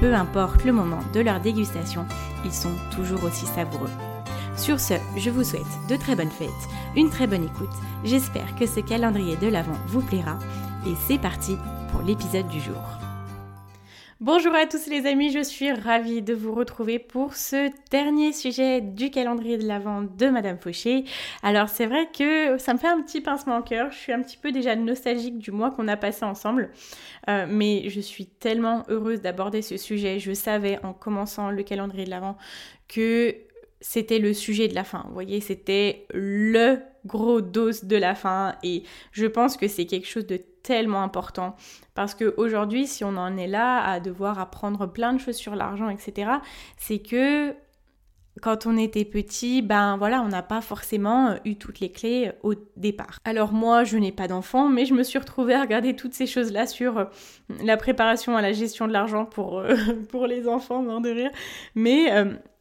Peu importe le moment de leur dégustation, ils sont toujours aussi savoureux. Sur ce, je vous souhaite de très bonnes fêtes, une très bonne écoute. J'espère que ce calendrier de l'Avent vous plaira. Et c'est parti pour l'épisode du jour. Bonjour à tous les amis, je suis ravie de vous retrouver pour ce dernier sujet du calendrier de l'Avent de Madame Fauché. Alors c'est vrai que ça me fait un petit pincement au cœur, je suis un petit peu déjà nostalgique du mois qu'on a passé ensemble, euh, mais je suis tellement heureuse d'aborder ce sujet. Je savais en commençant le calendrier de l'Avent que c'était le sujet de la fin. Vous voyez, c'était le gros dos de la fin et je pense que c'est quelque chose de tellement important parce qu'aujourd'hui, si on en est là à devoir apprendre plein de choses sur l'argent, etc., c'est que quand on était petit, ben voilà, on n'a pas forcément euh, eu toutes les clés euh, au départ. Alors moi, je n'ai pas d'enfant, mais je me suis retrouvée à regarder toutes ces choses-là sur euh, la préparation à la gestion de l'argent pour, les enfants, non de rire. Mais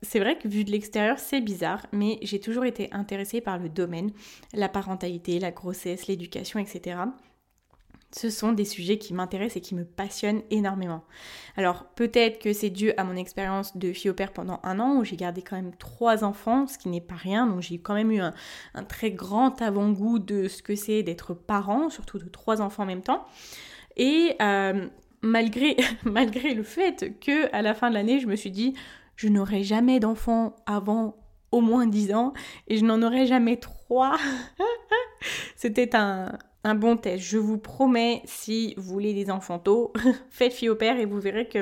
c'est vrai que vu de l'extérieur, c'est bizarre, mais j'ai toujours été intéressée par le domaine, la parentalité, la grossesse, l'éducation, etc ce sont des sujets qui m'intéressent et qui me passionnent énormément. Alors peut-être que c'est dû à mon expérience de fille au père pendant un an où j'ai gardé quand même trois enfants, ce qui n'est pas rien, donc j'ai quand même eu un, très grand avant-goût de ce que c'est d'être parent, surtout de trois enfants en même temps. Et euh, malgré, malgré le fait que à la fin de l'année, je me suis dit, je n'aurai jamais d'enfants avant au moins dix ans et je n'en aurai jamais trois. C'était un, un bon test. Je vous promets, si vous voulez des enfants tôt, faites fille au père et vous verrez que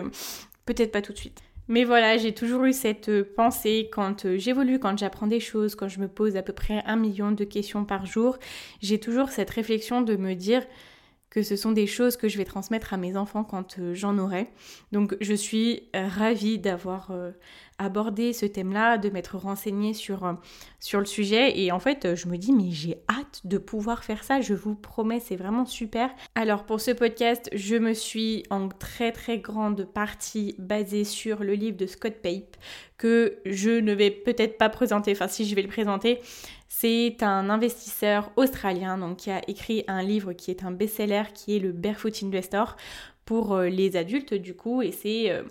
peut-être pas tout de suite. Mais voilà, j'ai toujours eu cette euh, pensée quand euh, j'évolue, quand j'apprends des choses, quand je me pose à peu près un million de questions par jour, j'ai toujours cette réflexion de me dire que ce sont des choses que je vais transmettre à mes enfants quand euh, j'en aurai. Donc je suis ravie d'avoir aborder ce thème-là, de m'être renseignée sur, euh, sur le sujet. Et en fait, je me dis, mais j'ai hâte de pouvoir faire ça, je vous promets, c'est vraiment super. Alors pour ce podcast, je me suis en très très grande partie basée sur le livre de Scott Pape, que je ne vais peut-être pas présenter, enfin si je vais le présenter. C'est un investisseur australien donc, qui a écrit un livre qui est un best-seller qui est le Barefoot Investor pour euh, les adultes du coup et c'est euh,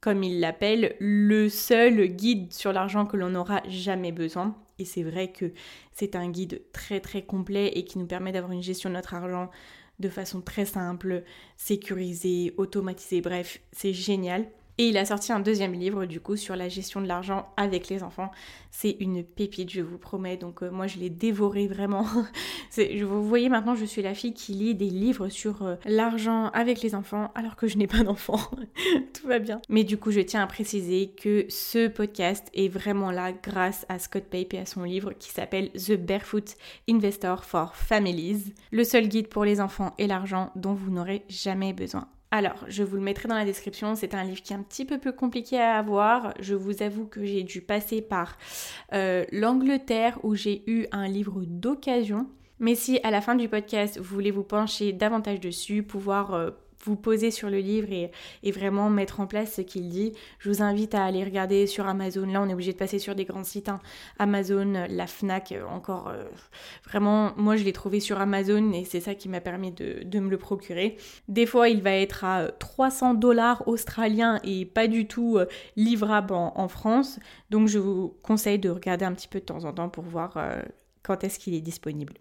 comme il l'appelle, le seul guide sur l'argent que l'on n'aura jamais besoin. Et c'est vrai que c'est un guide très très complet et qui nous permet d'avoir une gestion de notre argent de façon très simple, sécurisée, automatisée, bref, c'est génial. Et il a sorti un deuxième livre du coup sur la gestion de l'argent avec les enfants. C'est une pépite, je vous promets. Donc euh, moi je l'ai dévoré vraiment. vous voyez maintenant je suis la fille qui lit des livres sur euh, l'argent avec les enfants alors que je n'ai pas d'enfants. Tout va bien. Mais du coup je tiens à préciser que ce podcast est vraiment là grâce à Scott Pape et à son livre qui s'appelle The Barefoot Investor for Families. Le seul guide pour les enfants et l'argent dont vous n'aurez jamais besoin. Alors, je vous le mettrai dans la description. C'est un livre qui est un petit peu plus compliqué à avoir. Je vous avoue que j'ai dû passer par euh, l'Angleterre où j'ai eu un livre d'occasion. Mais si à la fin du podcast, vous voulez vous pencher davantage dessus, pouvoir euh, vous poser sur le livre et, vraiment mettre en place ce qu'il dit, je vous invite à aller regarder sur Amazon. Là, on est obligé de passer sur des grands sites. Hein. Amazon, la FNAC, euh, encore euh, vraiment, moi je l'ai trouvé sur Amazon et c'est ça qui m'a permis de, me le procurer. Des fois, il va être à 300 dollars australiens et pas du tout euh, livrable en, France. Donc, je vous conseille de regarder un petit peu de temps en temps pour voir quand est-ce qu'il est disponible.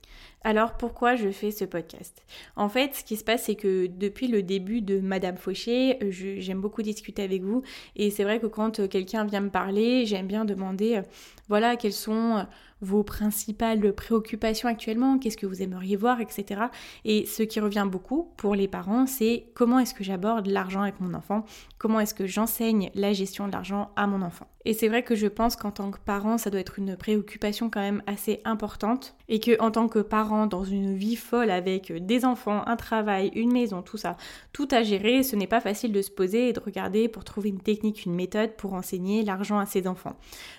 Alors pourquoi je fais ce podcast? En fait, ce qui se passe, c'est que depuis le début de Madame Fauché, j'aime beaucoup discuter avec vous. Et c'est vrai que quand quelqu'un vient me parler, j'aime bien demander, voilà, quels sont vos principales préoccupations actuellement, qu'est-ce que vous aimeriez voir, etc. Et ce qui revient beaucoup pour les parents, c'est comment est-ce que j'aborde l'argent avec mon enfant, comment est-ce que j'enseigne la gestion de l'argent à mon enfant? Et c'est vrai que je pense qu'en tant que parent, ça doit être une préoccupation quand même assez importante et que en tant que parent dans une vie folle avec des enfants, un travail, une maison, tout ça, tout à gérer, ce n'est pas facile de se poser et de regarder pour trouver une technique, une méthode pour enseigner l'argent à ses enfants.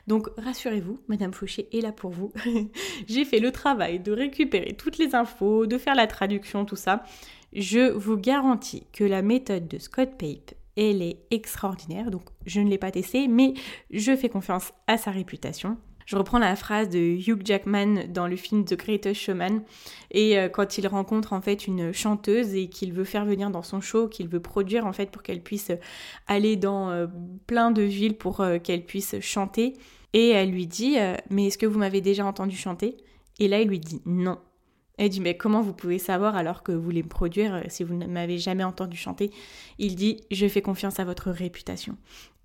Donc rassurez-vous, Madame Fauché est là pour vous. J'ai fait le travail de récupérer toutes les infos, de faire la traduction, tout ça. Je vous garantis que la méthode de Scott Pape elle est extraordinaire. Donc je ne l'ai pas testée, mais je fais confiance à sa réputation. Je reprends la phrase de Hugh Jackman dans le film The Greatest Showman et euh, quand il rencontre en fait une chanteuse et qu'il veut faire venir dans son show, qu'il veut produire en fait pour qu'elle puisse aller dans euh, plein de villes pour euh, qu'elle puisse chanter et elle lui dit mais est-ce que vous m'avez déjà entendu chanter? Et là il lui dit non. Elle dit mais comment vous pouvez savoir alors que vous voulez me produire si vous ne m'avez jamais entendu chanter? Il dit je fais confiance à votre réputation.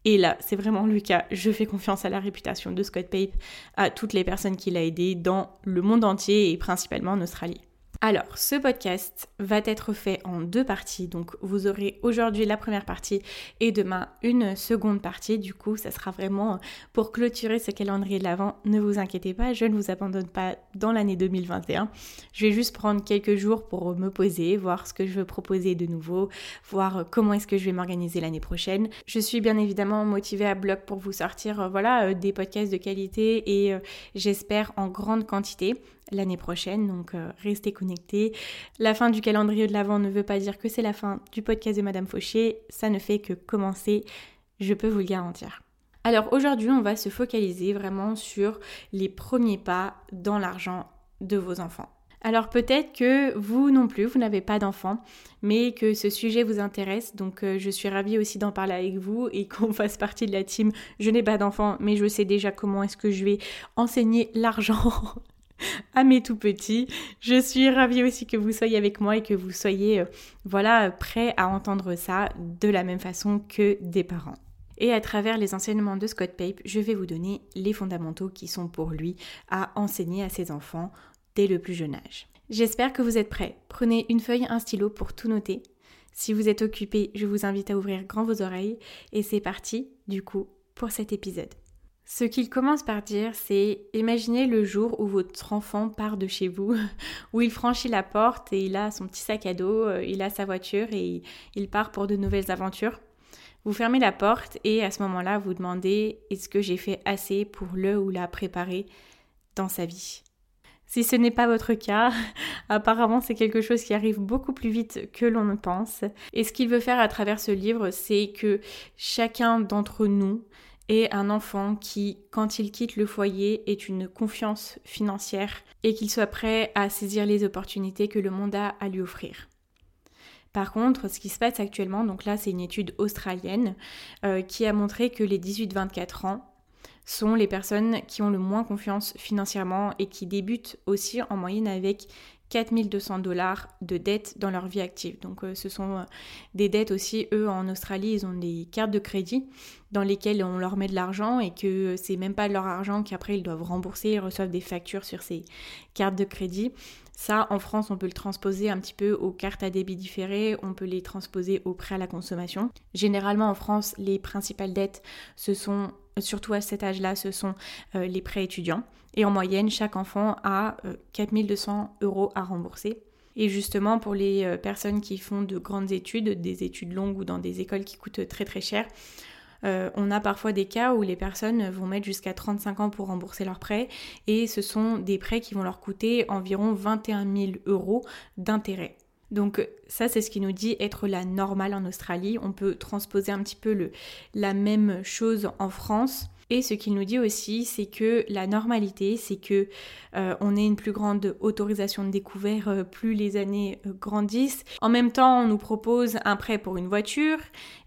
Et là, c'est vraiment le cas. Je fais confiance à la réputation de Scott Pape, à toutes les personnes qu'il a aidées dans le monde entier et principalement en Australie. Alors, ce podcast va être fait en deux parties. Donc, vous aurez aujourd'hui la première partie et demain une seconde partie. Du coup, ça sera vraiment pour clôturer ce calendrier de l'avant. Ne vous inquiétez pas, je ne vous abandonne pas dans l'année 2021. Je vais juste prendre quelques jours pour me poser, voir ce que je veux proposer de nouveau, voir comment est-ce que je vais m'organiser l'année prochaine. Je suis bien évidemment motivée à bloc pour vous sortir, euh, voilà, euh, des podcasts de qualité et euh, j'espère en grande quantité l'année prochaine, donc euh, restez connectés. La fin du calendrier de l'Avent ne veut pas dire que c'est la fin du podcast de Madame Fauché, ça ne fait que commencer, je peux vous le garantir. Alors aujourd'hui, on va se focaliser vraiment sur les premiers pas dans l'argent de vos enfants. Alors peut-être que vous non plus, vous n'avez pas d'enfants, mais que ce sujet vous intéresse, donc euh, je suis ravie aussi d'en parler avec vous et qu'on fasse partie de la team. Je n'ai pas d'enfants, mais je sais déjà comment est-ce que je vais enseigner l'argent à mes tout petits. Je suis ravie aussi que vous soyez avec moi et que vous soyez euh, voilà prêts à entendre ça de la même façon que des parents. Et à travers les enseignements de Scott Pape, je vais vous donner les fondamentaux qui sont pour lui à enseigner à ses enfants dès le plus jeune âge. J'espère que vous êtes prêts. Prenez une feuille, un stylo pour tout noter. Si vous êtes occupé, je vous invite à ouvrir grand vos oreilles et c'est parti du coup pour cet épisode. Ce qu'il commence par dire, c'est imaginez le jour où votre enfant part de chez vous, où il franchit la porte et il a son petit sac à dos, euh, il a sa voiture et il part pour de nouvelles aventures. Vous fermez la porte et à ce moment-là, vous demandez est-ce que j'ai fait assez pour le ou la préparer dans sa vie? Si ce n'est pas votre cas, apparemment c'est quelque chose qui arrive beaucoup plus vite que l'on ne pense. Et ce qu'il veut faire à travers ce livre, c'est que chacun d'entre nous et un enfant qui, quand il quitte le foyer, est une confiance financière et qu'il soit prêt à saisir les opportunités que le monde a à lui offrir. Par contre, ce qui se passe actuellement, donc là c'est une étude australienne euh, qui a montré que les 18-24 ans sont les personnes qui ont le moins confiance financièrement et qui débutent aussi en moyenne avec 4200 dollars de dettes dans leur vie active. Donc euh, ce sont euh, des dettes aussi, eux en Australie, ils ont des cartes de crédit dans lesquelles on leur met de l'argent et que c'est même pas leur argent qu'après ils doivent rembourser, ils reçoivent des factures sur ces cartes de crédit. Ça, en France, on peut le transposer un petit peu aux cartes à débit différé, on peut les transposer aux prêts à la consommation. Généralement, en France, les principales dettes, ce sont, surtout à cet âge-là, ce sont euh, les prêts étudiants. Et en moyenne, chaque enfant a 4200 euh, euros à rembourser. Et justement, pour les euh, personnes qui font de grandes études, des études longues ou dans des écoles qui coûtent très très cher, euh, on a parfois des cas où les personnes vont mettre jusqu'à 35 ans pour rembourser leurs prêts et ce sont des prêts qui vont leur coûter environ 21 000 euros d'intérêt. Donc ça, c'est ce qui nous dit être la normale en Australie. On peut transposer un petit peu la même chose en France. Et ce qu'il nous dit aussi, c'est que la normalité, c'est que euh, on ait une plus grande autorisation de découvert euh, plus les années euh, grandissent. En même temps, on nous propose un prêt pour une voiture.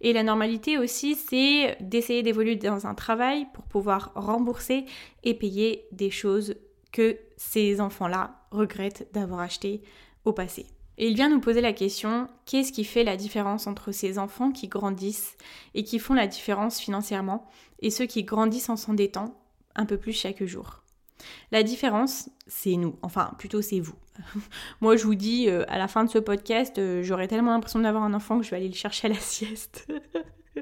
Et la normalité aussi, c'est d'essayer d'évoluer dans un travail pour pouvoir rembourser et payer des choses que ces enfants-là regrettent d'avoir acheté au passé. Et il vient nous poser la question, qu'est-ce qui fait la différence entre ces enfants qui grandissent et qui font la différence financièrement et ceux qui grandissent en s'endettant un peu plus chaque jour? La différence, c'est nous, enfin plutôt c'est vous. Moi je vous dis, euh, à la fin de ce podcast, euh, j'aurais tellement l'impression d'avoir un enfant que je vais aller le chercher à la sieste.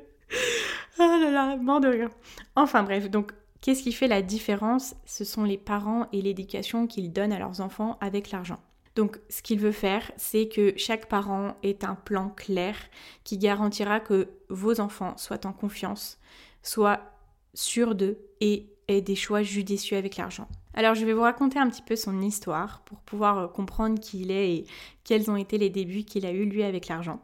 ah là là, mort de. Enfin bref, donc qu'est-ce qui fait la différence? Ce sont les parents et l'éducation qu'ils donnent à leurs enfants avec l'argent. Donc ce qu'il veut faire, c'est que chaque parent ait un plan clair qui garantira que vos enfants soient en confiance, soient sûrs d'eux et aient des choix judicieux avec l'argent. Alors je vais vous raconter un petit peu son histoire pour pouvoir euh, comprendre qui il est et quels ont été les débuts qu'il a eu lui avec l'argent.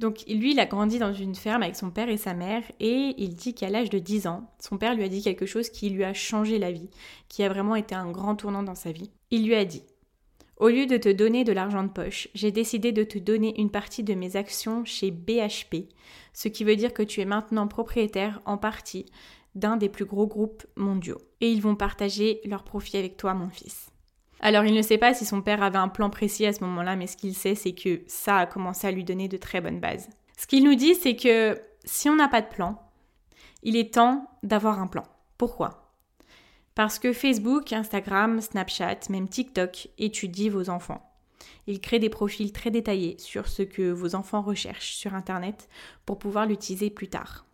Donc lui, il a grandi dans une ferme avec son père et sa mère et il dit qu'à l'âge de 10 ans, son père lui a dit quelque chose qui lui a changé la vie, qui a vraiment été un grand tournant dans sa vie. Il lui a dit au lieu de te donner de l'argent de poche, j'ai décidé de te donner une partie de mes actions chez BHP, ce qui veut dire que tu es maintenant propriétaire en partie d'un des plus gros groupes mondiaux. Et ils vont partager leurs profits avec toi, mon fils. Alors il ne sait pas si son père avait un plan précis à ce moment-là, mais ce qu'il sait, c'est que ça a commencé à lui donner de très bonnes bases. Ce qu'il nous dit, c'est que si on n'a pas de plan, il est temps d'avoir un plan. Pourquoi? Parce que Facebook, Instagram, Snapchat, même TikTok étudient vos enfants. Ils créent des profils très détaillés sur ce que vos enfants recherchent sur Internet pour pouvoir l'utiliser plus tard.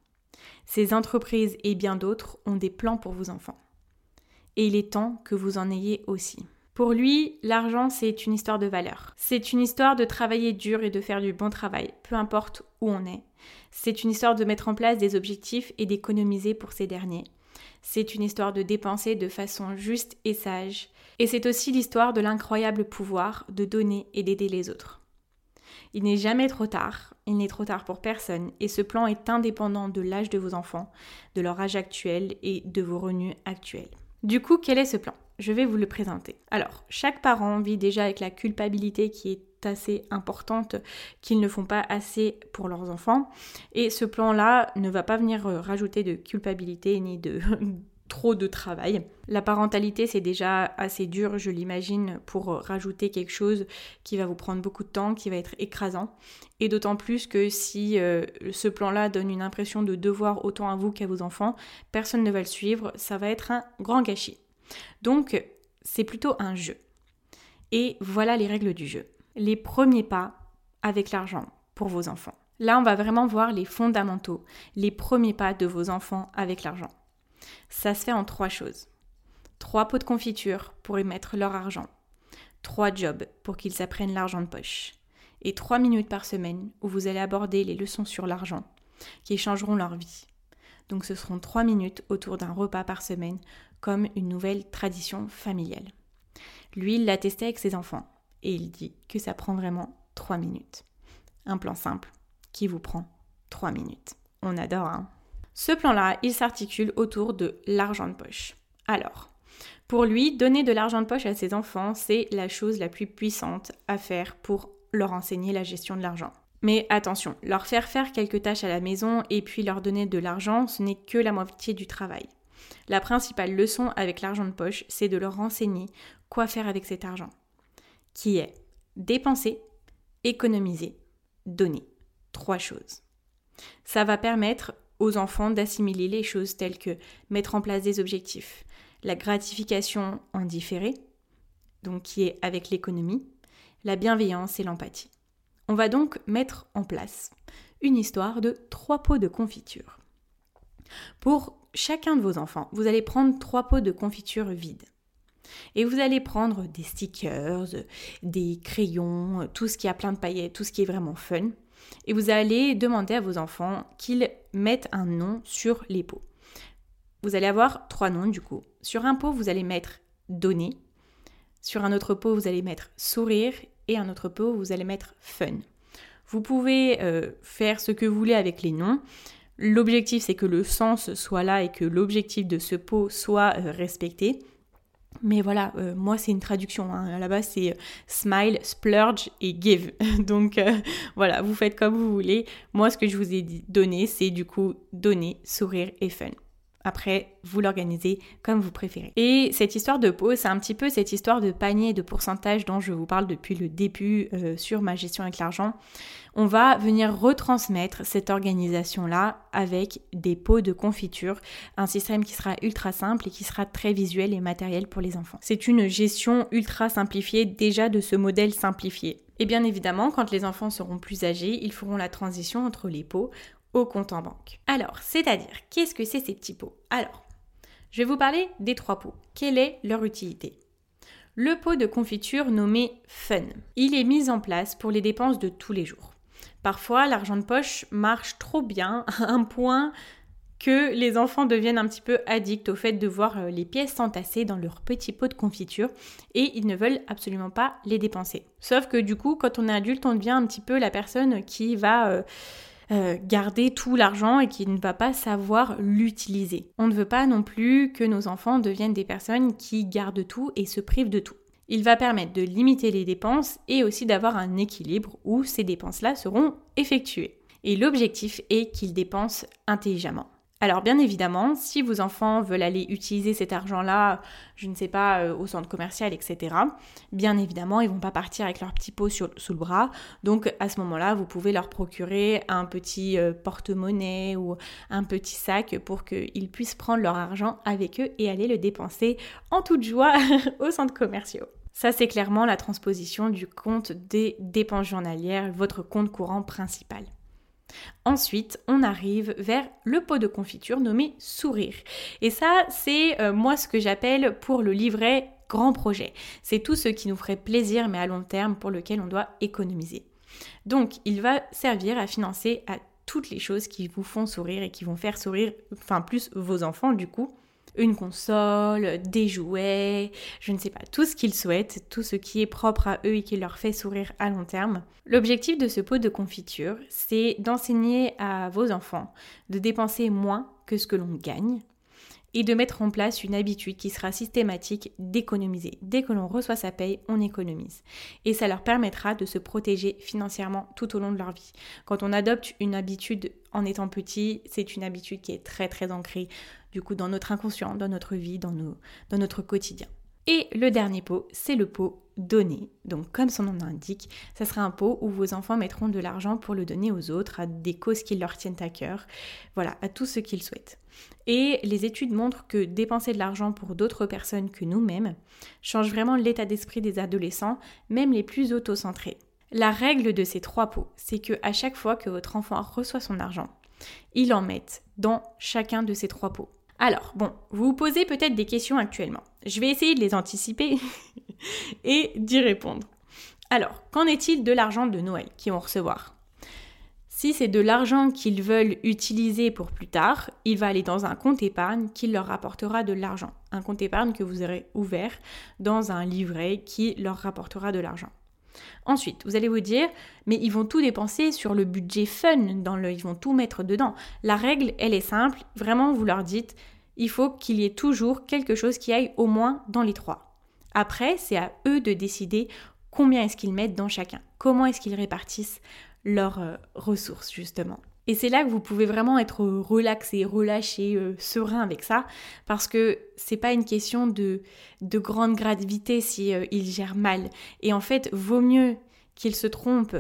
Ces entreprises et bien d'autres ont des plans pour vos enfants. Et il est temps que vous en ayez aussi. Pour lui, l'argent, c'est une histoire de valeur. C'est une histoire de travailler dur et de faire du bon travail, peu importe où on est. C'est une histoire de mettre en place des objectifs et d'économiser pour ces derniers. C'est une histoire de dépenser de façon juste et sage. Et c'est aussi l'histoire de l'incroyable pouvoir de donner et d'aider les autres. Il n'est jamais trop tard, il n'est trop tard pour personne, et ce plan est indépendant de l'âge de vos enfants, de leur âge actuel et de vos revenus actuels. Du coup, quel est ce plan? Je vais vous le présenter. Alors, chaque parent vit déjà avec la culpabilité qui est assez importante qu'ils ne font pas assez pour leurs enfants. Et ce plan-là ne va pas venir euh, rajouter de culpabilité ni de trop de travail. La parentalité, c'est déjà assez dur, je l'imagine, pour euh, rajouter quelque chose qui va vous prendre beaucoup de temps, qui va être écrasant. Et d'autant plus que si euh, ce plan-là donne une impression de devoir autant à vous qu'à vos enfants, personne ne va le suivre, ça va être un grand gâchis. Donc, c'est plutôt un jeu. Et voilà les règles du jeu les premiers pas avec l'argent pour vos enfants. Là, on va vraiment voir les fondamentaux, les premiers pas de vos enfants avec l'argent. Ça se fait en trois choses. Trois pots de confiture pour y mettre leur argent. Trois jobs pour qu'ils apprennent l'argent de poche. Et trois minutes par semaine où vous allez aborder les leçons sur l'argent qui changeront leur vie. Donc ce seront trois minutes autour d'un repas par semaine comme une nouvelle tradition familiale. Lui, il l'a testé avec ses enfants et il dit que ça prend vraiment 3 minutes. Un plan simple qui vous prend 3 minutes. On adore, hein Ce plan-là, il s'articule autour de l'argent de poche. Alors, pour lui, donner de l'argent de poche à ses enfants, c'est la chose la plus puissante à faire pour leur enseigner la gestion de l'argent. Mais attention, leur faire faire quelques tâches à la maison et puis leur donner de l'argent, ce n'est que la moitié du travail. La principale leçon avec l'argent de poche, c'est de leur enseigner quoi faire avec cet argent qui est dépenser, économiser, donner. Trois choses. Ça va permettre aux enfants d'assimiler les choses telles que mettre en place des objectifs, la gratification en différé, donc qui est avec l'économie, la bienveillance et l'empathie. On va donc mettre en place une histoire de trois pots de confiture. Pour chacun de vos enfants, vous allez prendre trois pots de confiture vides. Et vous allez prendre des stickers, des crayons, tout ce qui a plein de paillettes, tout ce qui est vraiment fun. Et vous allez demander à vos enfants qu'ils mettent un nom sur les pots. Vous allez avoir trois noms du coup. Sur un pot, vous allez mettre donner. Sur un autre pot, vous allez mettre sourire. Et un autre pot, vous allez mettre fun. Vous pouvez euh, faire ce que vous voulez avec les noms. L'objectif, c'est que le sens soit là et que l'objectif de ce pot soit euh, respecté. Mais voilà, euh, moi c'est une traduction. Hein. Base c'est euh, smile, splurge et give. Donc voilà, vous faites comme vous voulez. Moi ce que je vous ai donné c'est du coup donner, sourire et fun. Après, vous l'organisez comme vous préférez. Et cette histoire de pot, c'est un petit peu cette histoire de panier de pourcentage dont je vous parle depuis le début euh, sur ma gestion avec l'argent. On va venir retransmettre cette organisation-là avec des pots de confiture, un système qui sera ultra simple et qui sera très visuel et matériel pour les enfants. C'est une gestion ultra simplifiée déjà de ce modèle simplifié. Et bien évidemment, quand les enfants seront plus âgés, ils feront la transition entre les pots au compte en banque. Alors, c'est-à-dire, qu'est-ce que c'est ces petits pots? Alors, je vais vous parler des trois pots. Quelle est leur utilité? Le pot de confiture nommé Fun. Il est mis en place pour les dépenses de tous les jours. Parfois, l'argent de poche marche trop bien à un point que les enfants deviennent un petit peu addicts au fait de voir euh, les pièces s'entasser dans leur petit pot de confiture et ils ne veulent absolument pas les dépenser. Sauf que du coup, quand on est adulte, on devient un petit peu la personne qui va... Euh, euh, garder tout l'argent et qui ne va pas savoir l'utiliser. On ne veut pas non plus que nos enfants deviennent des personnes qui gardent tout et se privent de tout. Il va permettre de limiter les dépenses et aussi d'avoir un équilibre où ces dépenses-là seront effectuées. Et l'objectif est qu'ils dépensent intelligemment. Alors bien évidemment, si vos enfants veulent aller utiliser cet argent-là, je ne sais pas, euh, au centre commercial, etc., bien évidemment, ils vont pas partir avec leur petit pot sous le bras. Donc à ce moment-là, vous pouvez leur procurer un petit euh, porte-monnaie ou un petit sac pour qu'ils puissent prendre leur argent avec eux et aller le dépenser en toute joie au centre commerciaux. Ça, c'est clairement la transposition du compte des dépenses journalières, votre compte courant principal. Ensuite, on arrive vers le pot de confiture nommé Sourire. Et ça, c'est euh, moi ce que j'appelle pour le livret grand projet. C'est tout ce qui nous ferait plaisir mais à long terme pour lequel on doit économiser. Donc, il va servir à financer à toutes les choses qui vous font sourire et qui vont faire sourire, enfin plus vos enfants du coup, une console, des jouets, je ne sais pas, tout ce qu'ils souhaitent, tout ce qui est propre à eux et qui leur fait sourire à long terme. L'objectif de ce pot de confiture, c'est d'enseigner à vos enfants de dépenser moins que ce que l'on gagne et de mettre en place une habitude qui sera systématique d'économiser. Dès que l'on reçoit sa paye, on économise. Et ça leur permettra de se protéger financièrement tout au long de leur vie. Quand on adopte une habitude en étant petit, c'est une habitude qui est très très ancrée du coup dans notre inconscient, dans notre vie, dans, dans notre quotidien. Et le dernier pot, c'est le pot donné. Donc comme son nom l'indique, ça sera un pot où vos enfants mettront de l'argent pour le donner aux autres, à des causes qui leur tiennent à cœur, voilà, à tout ce qu'ils souhaitent. Et les études montrent que dépenser de l'argent pour d'autres personnes que nous-mêmes change vraiment l'état d'esprit des adolescents, même les plus autocentrés. La règle de ces trois pots, c'est que à chaque fois que votre enfant reçoit son argent, il en met dans chacun de ces trois pots. Alors, bon, vous vous posez peut-être des questions actuellement. Je vais essayer de les anticiper et d'y répondre. Alors, qu'en est-il de l'argent de Noël qu'ils vont recevoir? Si c'est de l'argent qu'ils veulent utiliser pour plus tard, il va aller dans un compte épargne qui leur rapportera de l'argent. Un compte épargne que vous aurez ouvert dans un livret qui leur rapportera de l'argent. Ensuite, vous allez vous dire, mais ils vont tout dépenser sur le budget fun, dans le, ils vont tout mettre dedans. La règle, elle est simple, vraiment, vous leur dites, il faut qu'il y ait toujours quelque chose qui aille au moins dans les trois. Après, c'est à eux de décider combien est-ce qu'ils mettent dans chacun, comment est-ce qu'ils répartissent leurs euh, ressources, justement. Et c'est là que vous pouvez vraiment être relaxé, relâché, euh, serein avec ça, parce que c'est pas une question de, de grande gravité si euh, il gère mal. Et en fait, vaut mieux qu'il se trompe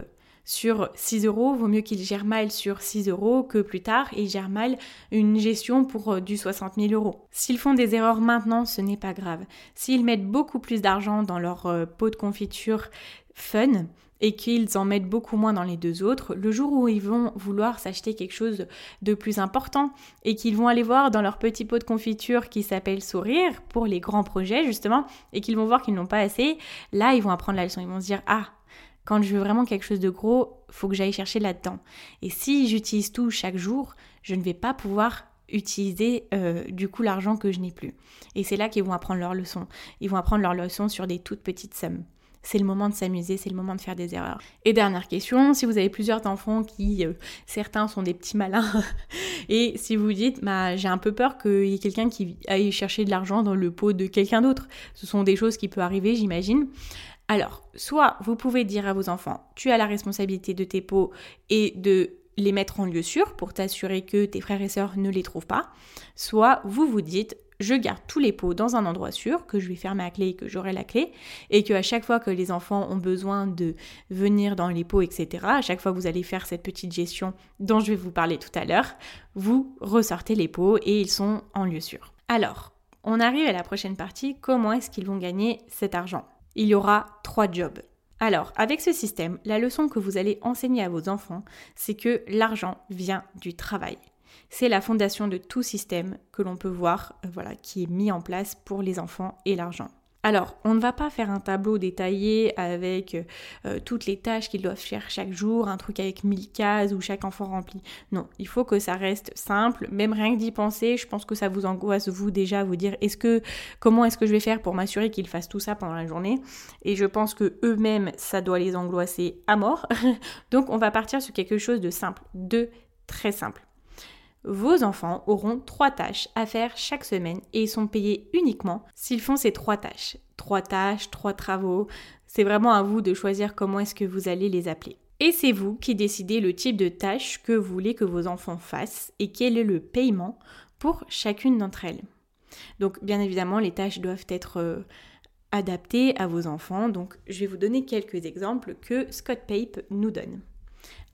sur 6 euros, vaut mieux qu'il gère mal sur 6 euros que plus tard il gère mal une gestion pour euh, du 60 000 euros. S'ils font des erreurs maintenant, ce n'est pas grave. S'ils mettent beaucoup plus d'argent dans leur pot de confiture fun, et qu'ils en mettent beaucoup moins dans les deux autres, le jour où ils vont vouloir s'acheter quelque chose de plus important et qu'ils vont aller voir dans leur petit pot de confiture qui s'appelle Sourire pour les grands projets justement et qu'ils vont voir qu'ils n'ont pas assez, là ils vont apprendre la leçon, ils vont se dire ah quand je veux vraiment quelque chose de gros, faut que j'aille chercher là-dedans. Et si j'utilise tout chaque jour, je ne vais pas pouvoir utiliser euh, du coup l'argent que je n'ai plus. Et c'est là qu'ils vont apprendre leur leçon. Ils vont apprendre leur leçon sur des toutes petites sommes c'est le moment de s'amuser, c'est le moment de faire des erreurs. Et dernière question, si vous avez plusieurs enfants qui, euh, certains sont des petits malins, et si vous dites, bah, j'ai un peu peur qu'il y ait quelqu'un qui aille chercher de l'argent dans le pot de quelqu'un d'autre, ce sont des choses qui peuvent arriver, j'imagine. Alors, soit vous pouvez dire à vos enfants, tu as la responsabilité de tes pots et de les mettre en lieu sûr pour t'assurer que tes frères et sœurs ne les trouvent pas, soit vous vous dites je garde tous les pots dans un endroit sûr, que je vais fermer à clé et que j'aurai la clé, et que à chaque fois que les enfants ont besoin de venir dans les pots, etc., à chaque fois que vous allez faire cette petite gestion dont je vais vous parler tout à l'heure, vous ressortez les pots et ils sont en lieu sûr. Alors, on arrive à la prochaine partie, comment est-ce qu'ils vont gagner cet argent? Il y aura trois jobs. Alors, avec ce système, la leçon que vous allez enseigner à vos enfants, c'est que l'argent vient du travail. C'est la fondation de tout système que l'on peut voir, euh, voilà, qui est mis en place pour les enfants et l'argent. Alors, on ne va pas faire un tableau détaillé avec euh, toutes les tâches qu'ils doivent faire chaque jour, un truc avec mille cases où chaque enfant remplit. Non, il faut que ça reste simple. Même rien que d'y penser, je pense que ça vous angoisse vous déjà, vous dire est-ce que comment est-ce que je vais faire pour m'assurer qu'ils fassent tout ça pendant la journée? Et je pense que eux-mêmes, ça doit les angoisser à mort. Donc, on va partir sur quelque chose de simple, de très simple. Vos enfants auront trois tâches à faire chaque semaine et ils sont payés uniquement s'ils font ces trois tâches. Trois tâches, trois travaux. C'est vraiment à vous de choisir comment est-ce que vous allez les appeler. Et c'est vous qui décidez le type de tâche que vous voulez que vos enfants fassent et quel est le paiement pour chacune d'entre elles. Donc bien évidemment, les tâches doivent être euh, adaptées à vos enfants. Donc je vais vous donner quelques exemples que Scott Pape nous donne.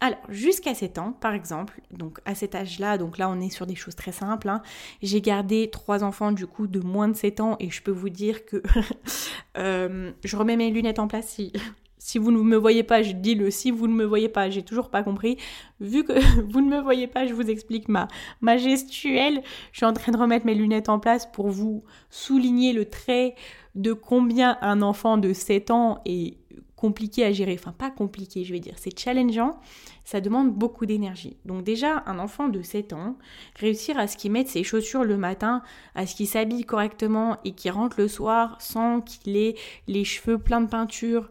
Alors, jusqu'à 7 ans, par exemple, donc à cet âge-là, donc là on est sur des choses très simples, hein, j'ai gardé trois enfants du coup de moins de 7 ans et je peux vous dire que euh, je remets mes lunettes en place si, si vous ne me voyez pas, je dis le si vous ne me voyez pas, j'ai toujours pas compris. Vu que vous ne me voyez pas, je vous explique ma, ma gestuelle. Je suis en train de remettre mes lunettes en place pour vous souligner le trait de combien un enfant de 7 ans est compliqué à gérer, enfin pas compliqué je vais dire, c'est challengeant, ça demande beaucoup d'énergie. Donc déjà un enfant de 7 ans, réussir à ce qu'il mette ses chaussures le matin, à ce qu'il s'habille correctement et qu'il rentre le soir sans qu'il ait les cheveux pleins de peinture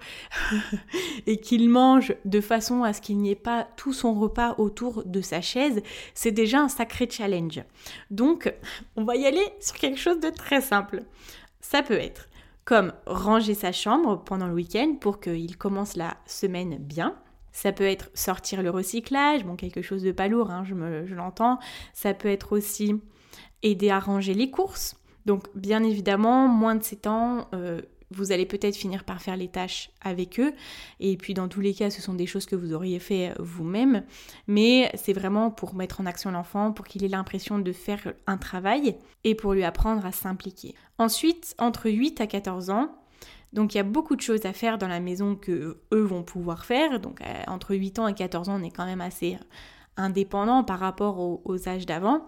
et qu'il mange de façon à ce qu'il n'y ait pas tout son repas autour de sa chaise, c'est déjà un sacré challenge. Donc on va y aller sur quelque chose de très simple. Ça peut être comme ranger sa chambre pendant le week-end pour qu'il commence la semaine bien. Ça peut être sortir le recyclage, bon quelque chose de pas lourd, hein, je, l'entends. Ça peut être aussi aider à ranger les courses. Donc bien évidemment, moins de 7 ans, euh, vous allez peut-être finir par faire les tâches avec eux. Et puis dans tous les cas, ce sont des choses que vous auriez fait vous-même. Mais c'est vraiment pour mettre en action l'enfant, pour qu'il ait l'impression de faire un travail et pour lui apprendre à s'impliquer. Ensuite, entre 8 à 14 ans, donc il y a beaucoup de choses à faire dans la maison que eux vont pouvoir faire. Donc euh, entre 8 ans et 14 ans, on est quand même assez indépendant par rapport aux âges d'avant.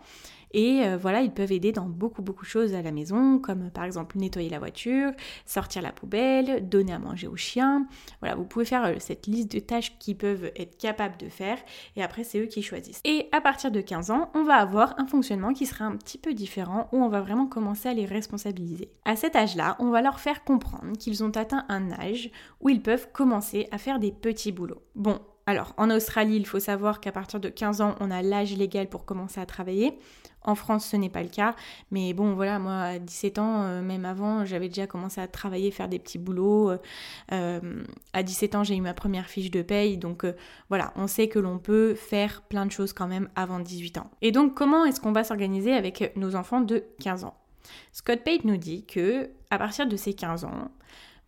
Et euh, voilà, ils peuvent aider dans beaucoup beaucoup de choses à la maison, comme par exemple nettoyer la voiture, sortir la poubelle, donner à manger au chien. Voilà, vous pouvez faire euh, cette liste de tâches qu'ils peuvent être capables de faire et après c'est eux qui choisissent. Et à partir de 15 ans, on va avoir un fonctionnement qui sera un petit peu différent où on va vraiment commencer à les responsabiliser. À cet âge-là, on va leur faire comprendre qu'ils ont atteint un âge où ils peuvent commencer à faire des petits boulots. Bon, alors, en Australie, il faut savoir qu'à partir de 15 ans, on a l'âge légal pour commencer à travailler. En France, ce n'est pas le cas. Mais bon, voilà, moi, à 17 ans, euh, même avant, j'avais déjà commencé à travailler, faire des petits boulots. Euh, à 17 ans, j'ai eu ma première fiche de paye. Donc euh, voilà, on sait que l'on peut faire plein de choses quand même avant 18 ans. Et donc, comment est-ce qu'on va s'organiser avec nos enfants de 15 ans? Scott Pate nous dit que à partir de ces 15 ans,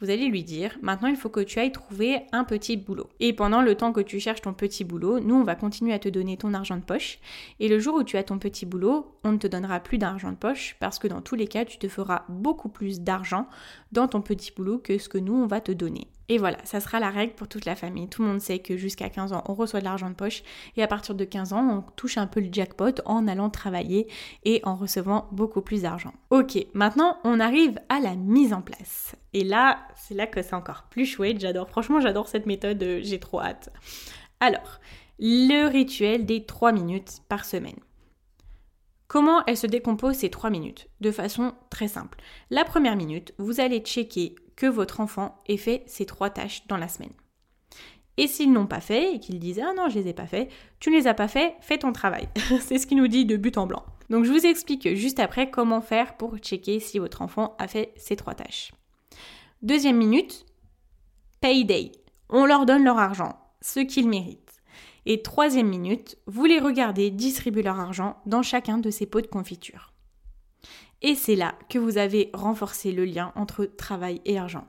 vous allez lui dire, maintenant il faut que tu ailles trouver un petit boulot. Et pendant le temps que tu cherches ton petit boulot, nous on va continuer à te donner ton argent de poche. Et le jour où tu as ton petit boulot, on ne te donnera plus d'argent de poche parce que dans tous les cas, tu te feras beaucoup plus d'argent dans ton petit boulot que ce que nous on va te donner. Et voilà, ça sera la règle pour toute la famille. Tout le monde sait que jusqu'à 15 ans, on reçoit de l'argent de poche et à partir de 15 ans, on touche un peu le jackpot en allant travailler et en recevant beaucoup plus d'argent. Ok, maintenant on arrive à la mise en place. Et là, c'est là que c'est encore plus chouette. J'adore, franchement, j'adore cette méthode, j'ai trop hâte. Alors, le rituel des 3 minutes par semaine. Comment elle se décompose ces 3 minutes De façon très simple. La première minute, vous allez checker que votre enfant ait fait ces trois tâches dans la semaine. Et s'ils n'ont pas fait et qu'ils disent ah non je les ai pas fait, tu ne les as pas fait, fais ton travail. C'est ce qu'il nous dit de but en blanc. Donc je vous explique juste après comment faire pour checker si votre enfant a fait ces trois tâches. Deuxième minute, payday. On leur donne leur argent, ce qu'ils méritent. Et troisième minute, vous les regardez distribuer leur argent dans chacun de ces pots de confiture. Et c'est là que vous avez renforcé le lien entre travail et argent.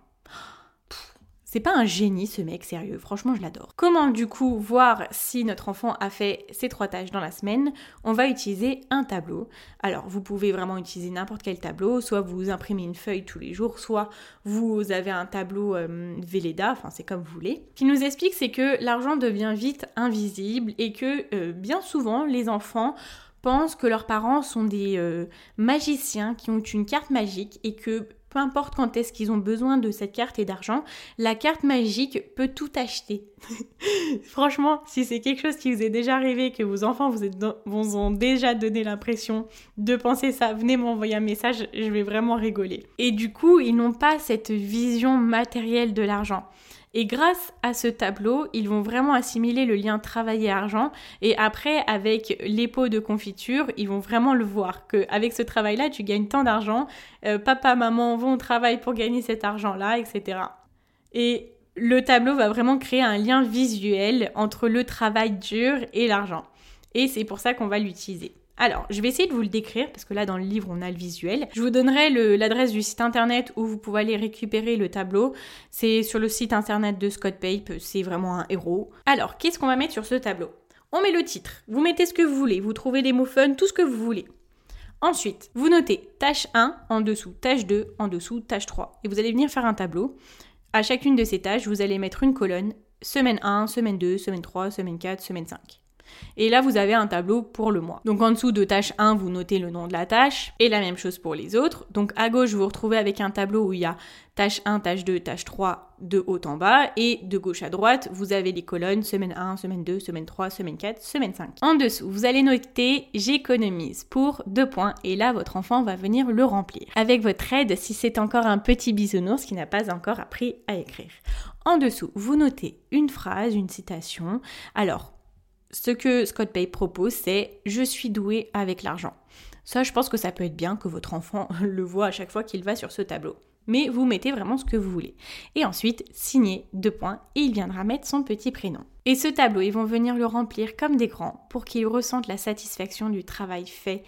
C'est pas un génie ce mec, sérieux, franchement je l'adore. Comment du coup voir si notre enfant a fait ses trois tâches dans la semaine? On va utiliser un tableau. Alors vous pouvez vraiment utiliser n'importe quel tableau, soit vous imprimez une feuille tous les jours, soit vous avez un tableau euh, enfin c'est comme vous voulez. Ce qui nous explique c'est que l'argent devient vite invisible et que euh, bien souvent les enfants pensent que leurs parents sont des euh, magiciens qui ont une carte magique et que peu importe quand est-ce qu'ils ont besoin de cette carte et d'argent, la carte magique peut tout acheter. Franchement, si c'est quelque chose qui vous est déjà arrivé, que vos enfants vous, vous ont déjà donné l'impression de penser ça, venez m'envoyer un message, je vais vraiment rigoler. Et du coup, ils n'ont pas cette vision matérielle de l'argent. Et grâce à ce tableau, ils vont vraiment assimiler le lien travail et argent. Et après, avec les pots de confiture, ils vont vraiment le voir qu'avec ce travail-là, tu gagnes tant d'argent. Euh, papa, maman vont au travail pour gagner cet argent-là, etc. Et le tableau va vraiment créer un lien visuel entre le travail dur et l'argent. Et c'est pour ça qu'on va l'utiliser. Alors, je vais essayer de vous le décrire parce que là dans le livre on a le visuel. Je vous donnerai l'adresse du site internet où vous pouvez aller récupérer le tableau. C'est sur le site internet de Scott Pape, c'est vraiment un héros. Alors, qu'est-ce qu'on va mettre sur ce tableau? On met le titre, vous mettez ce que vous voulez, vous trouvez des mots fun, tout ce que vous voulez. Ensuite, vous notez tâche 1 en dessous, tâche 2 en dessous, tâche 3. Et vous allez venir faire un tableau. À chacune de ces tâches, vous allez mettre une colonne, semaine 1, semaine 2, semaine 3, semaine 4, semaine 5. Et là, vous avez un tableau pour le mois. Donc en dessous de tâche 1, vous notez le nom de la tâche et la même chose pour les autres. Donc à gauche, vous vous retrouvez avec un tableau où il y a tâche 1, tâche 2, tâche 3 de haut en bas et de gauche à droite, vous avez les colonnes semaine 1, semaine 2, semaine 3, semaine 4, semaine 5. En dessous, vous allez noter j'économise pour deux points et là votre enfant va venir le remplir avec votre aide si c'est encore un petit bisounours qui n'a pas encore appris à écrire. En dessous, vous notez une phrase, une citation. Alors, ce que Scott Pay propose, c'est je suis doué avec l'argent. Ça, je pense que ça peut être bien que votre enfant le voit à chaque fois qu'il va sur ce tableau. Mais vous mettez vraiment ce que vous voulez. Et ensuite, signez deux points et il viendra mettre son petit prénom. Et ce tableau, ils vont venir le remplir comme des grands pour qu'il ressente la satisfaction du travail fait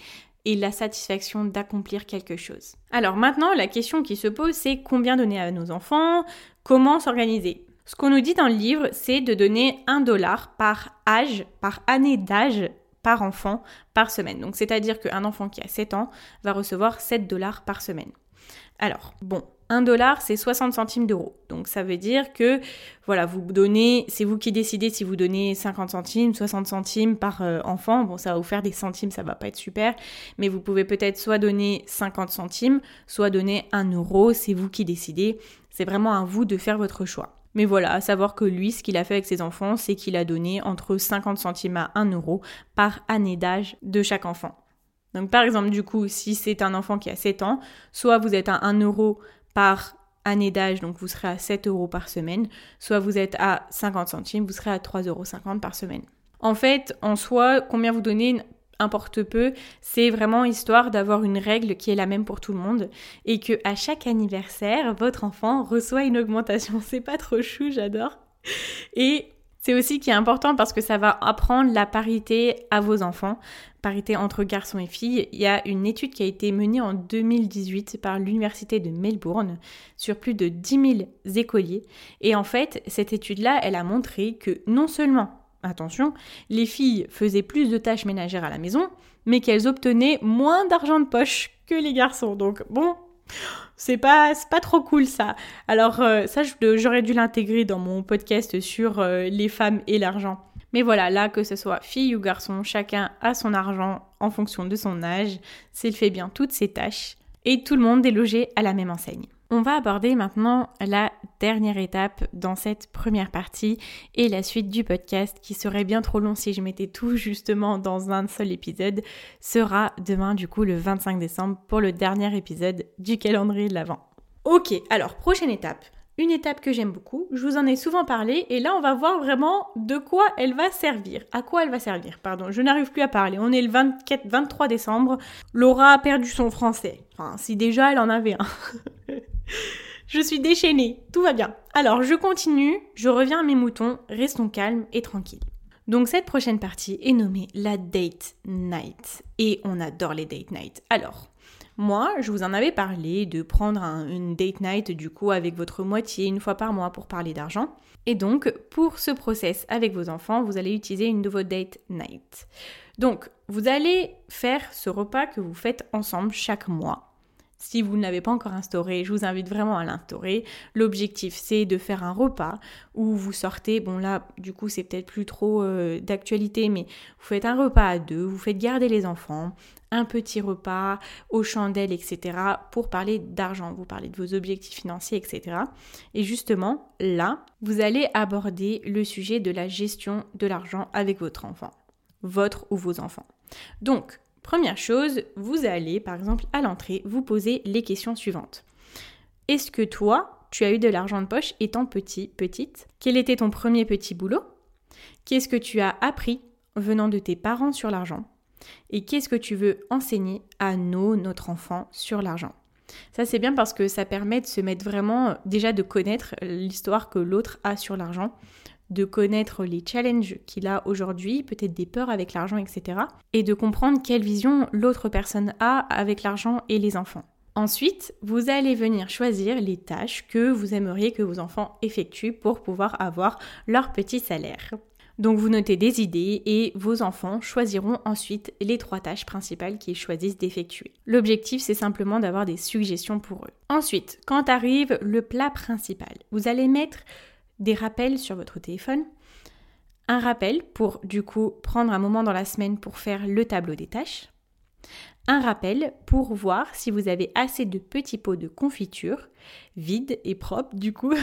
et la satisfaction d'accomplir quelque chose. Alors maintenant, la question qui se pose, c'est combien donner à nos enfants? Comment s'organiser? Ce qu'on nous dit dans le livre, c'est de donner un dollar par âge, par année d'âge par enfant par semaine. Donc c'est-à-dire qu'un enfant qui a 7 ans va recevoir 7 dollars par semaine. Alors, bon, 1 dollar, c'est 60 centimes d'euros. Donc ça veut dire que, voilà, vous donnez, c'est vous qui décidez si vous donnez 50 centimes, 60 centimes par euh, enfant. Bon, ça va vous faire des centimes, ça va pas être super. Mais vous pouvez peut-être soit donner 50 centimes, soit donner 1 euro, c'est vous qui décidez. C'est vraiment à vous de faire votre choix. Mais voilà, à savoir que lui, ce qu'il a fait avec ses enfants, c'est qu'il a donné entre 50 centimes à 1 euro par année d'âge de chaque enfant. Donc par exemple, du coup, si c'est un enfant qui a 7 ans, soit vous êtes à 1 euro par année d'âge, donc vous serez à 7 euros par semaine, soit vous êtes à 50 centimes, vous serez à 3,50 euros par semaine. En fait, en soi, combien vous donnez importe peu, c'est vraiment histoire d'avoir une règle qui est la même pour tout le monde et que à chaque anniversaire, votre enfant reçoit une augmentation. C'est pas trop chou, j'adore. Et c'est aussi qui est important parce que ça va apprendre la parité à vos enfants, parité entre garçons et filles. Il y a une étude qui a été menée en 2018 par l'Université de Melbourne sur plus de 10 000 écoliers. Et en fait, cette étude-là, elle a montré que non seulement attention, les filles faisaient plus de tâches ménagères à la maison, mais qu'elles obtenaient moins d'argent de poche que les garçons. Donc bon, c'est pas, pas trop cool ça. Alors euh, ça, j'aurais dû l'intégrer dans mon podcast sur euh, les femmes et l'argent. Mais voilà, là, que ce soit fille ou garçon, chacun a son argent en fonction de son âge, s'il fait bien toutes ses tâches, et tout le monde est logé à la même enseigne. On va aborder maintenant la dernière étape dans cette première partie et la suite du podcast qui serait bien trop long si je mettais tout justement dans un seul épisode sera demain du coup le 25 décembre pour le dernier épisode du calendrier de l'Avent. Ok, alors prochaine étape. Une étape que j'aime beaucoup, je vous en ai souvent parlé et là on va voir vraiment de quoi elle va servir. À quoi elle va servir, pardon, je n'arrive plus à parler. On est le 24, 23 décembre, Laura a perdu son français. Enfin, si déjà elle en avait un. je suis déchaînée, tout va bien. Alors, je continue, je reviens à mes moutons, restons calmes et tranquilles. Donc cette prochaine partie est nommée la date night. Et on adore les date night. Alors, moi, je vous en avais parlé de prendre une date night du coup avec votre moitié une fois par mois pour parler d'argent. Et donc, pour ce process avec vos enfants, vous allez utiliser une de vos date night. Donc, vous allez faire ce repas que vous faites ensemble chaque mois si vous ne l'avez pas encore instauré, je vous invite vraiment à l'instaurer. L'objectif, c'est de faire un repas où vous sortez, bon là, du coup, c'est peut-être plus trop euh, d'actualité, mais vous faites un repas à deux, vous faites garder les enfants, un petit repas aux chandelles, etc. pour parler d'argent, vous parlez de vos objectifs financiers, etc. Et justement, là, vous allez aborder le sujet de la gestion de l'argent avec votre enfant, votre ou vos enfants. Donc, Première chose, vous allez par exemple à l'entrée vous poser les questions suivantes. Est-ce que toi, tu as eu de l'argent de poche étant petit, petite? Quel était ton premier petit boulot? Qu'est-ce que tu as appris venant de tes parents sur l'argent? Et qu'est-ce que tu veux enseigner à nos, notre enfant sur l'argent? Ça c'est bien parce que ça permet de se mettre vraiment déjà de connaître l'histoire que l'autre a sur l'argent de connaître les challenges qu'il a aujourd'hui, peut-être des peurs avec l'argent, etc. Et de comprendre quelle vision l'autre personne a avec l'argent et les enfants. Ensuite, vous allez venir choisir les tâches que vous aimeriez que vos enfants effectuent pour pouvoir avoir leur petit salaire. Donc vous notez des idées et vos enfants choisiront ensuite les trois tâches principales qu'ils choisissent d'effectuer. L'objectif c'est simplement d'avoir des suggestions pour eux. Ensuite, quand arrive le plat principal, vous allez mettre des rappels sur votre téléphone. Un rappel pour du coup prendre un moment dans la semaine pour faire le tableau des tâches. Un rappel pour voir si vous avez assez de petits pots de confiture, vides et propres du coup,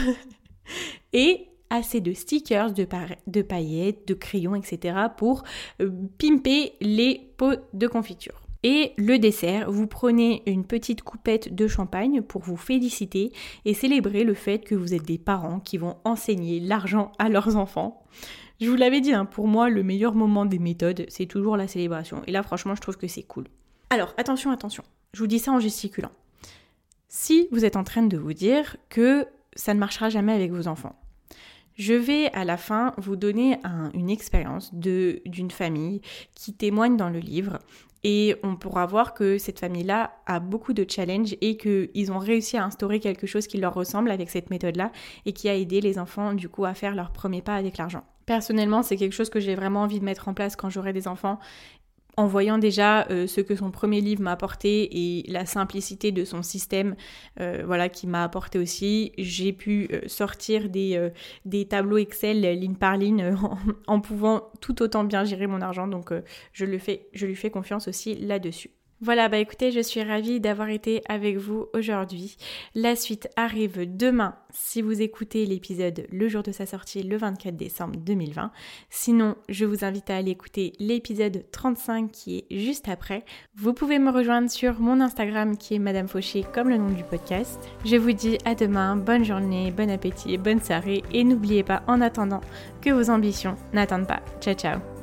et assez de stickers, de, de, paillettes, de crayons, etc. pour euh, pimper les pots de confiture. Et le dessert, vous prenez une petite coupette de champagne pour vous féliciter et célébrer le fait que vous êtes des parents qui vont enseigner l'argent à leurs enfants. Je vous l'avais dit, hein, pour moi, le meilleur moment des méthodes, c'est toujours la célébration. Et là, franchement, je trouve que c'est cool. Alors, attention, attention. Je vous dis ça en gesticulant. Si vous êtes en train de vous dire que ça ne marchera jamais avec vos enfants, je vais à la fin vous donner une expérience d'une famille qui témoigne dans le livre et on pourra voir que cette famille-là a beaucoup de challenges et qu'ils ont réussi à instaurer quelque chose qui leur ressemble avec cette méthode-là et qui a aidé les enfants du coup à faire leur premier pas avec l'argent. Personnellement, c'est quelque chose que j'ai vraiment envie de mettre en place quand j'aurai des enfants en voyant déjà euh, ce que son premier livre m'a apporté et la simplicité de son système, euh, voilà, qui m'a apporté aussi, j'ai pu euh, sortir des, des, tableaux Excel ligne par ligne en, pouvant tout autant bien gérer mon argent. Donc je, lui fais confiance aussi là-dessus. Voilà, bah écoutez, je suis ravie d'avoir été avec vous aujourd'hui. La suite arrive demain si vous écoutez l'épisode le jour de sa sortie le 24 décembre 2020. Sinon, je vous invite à aller écouter l'épisode 35 qui est juste après. Vous pouvez me rejoindre sur mon Instagram qui est Madame Fauché comme le nom du podcast. Je vous dis à demain, bonne journée, bon appétit, bonne soirée et n'oubliez pas en attendant que vos ambitions n'attendent pas. Ciao ciao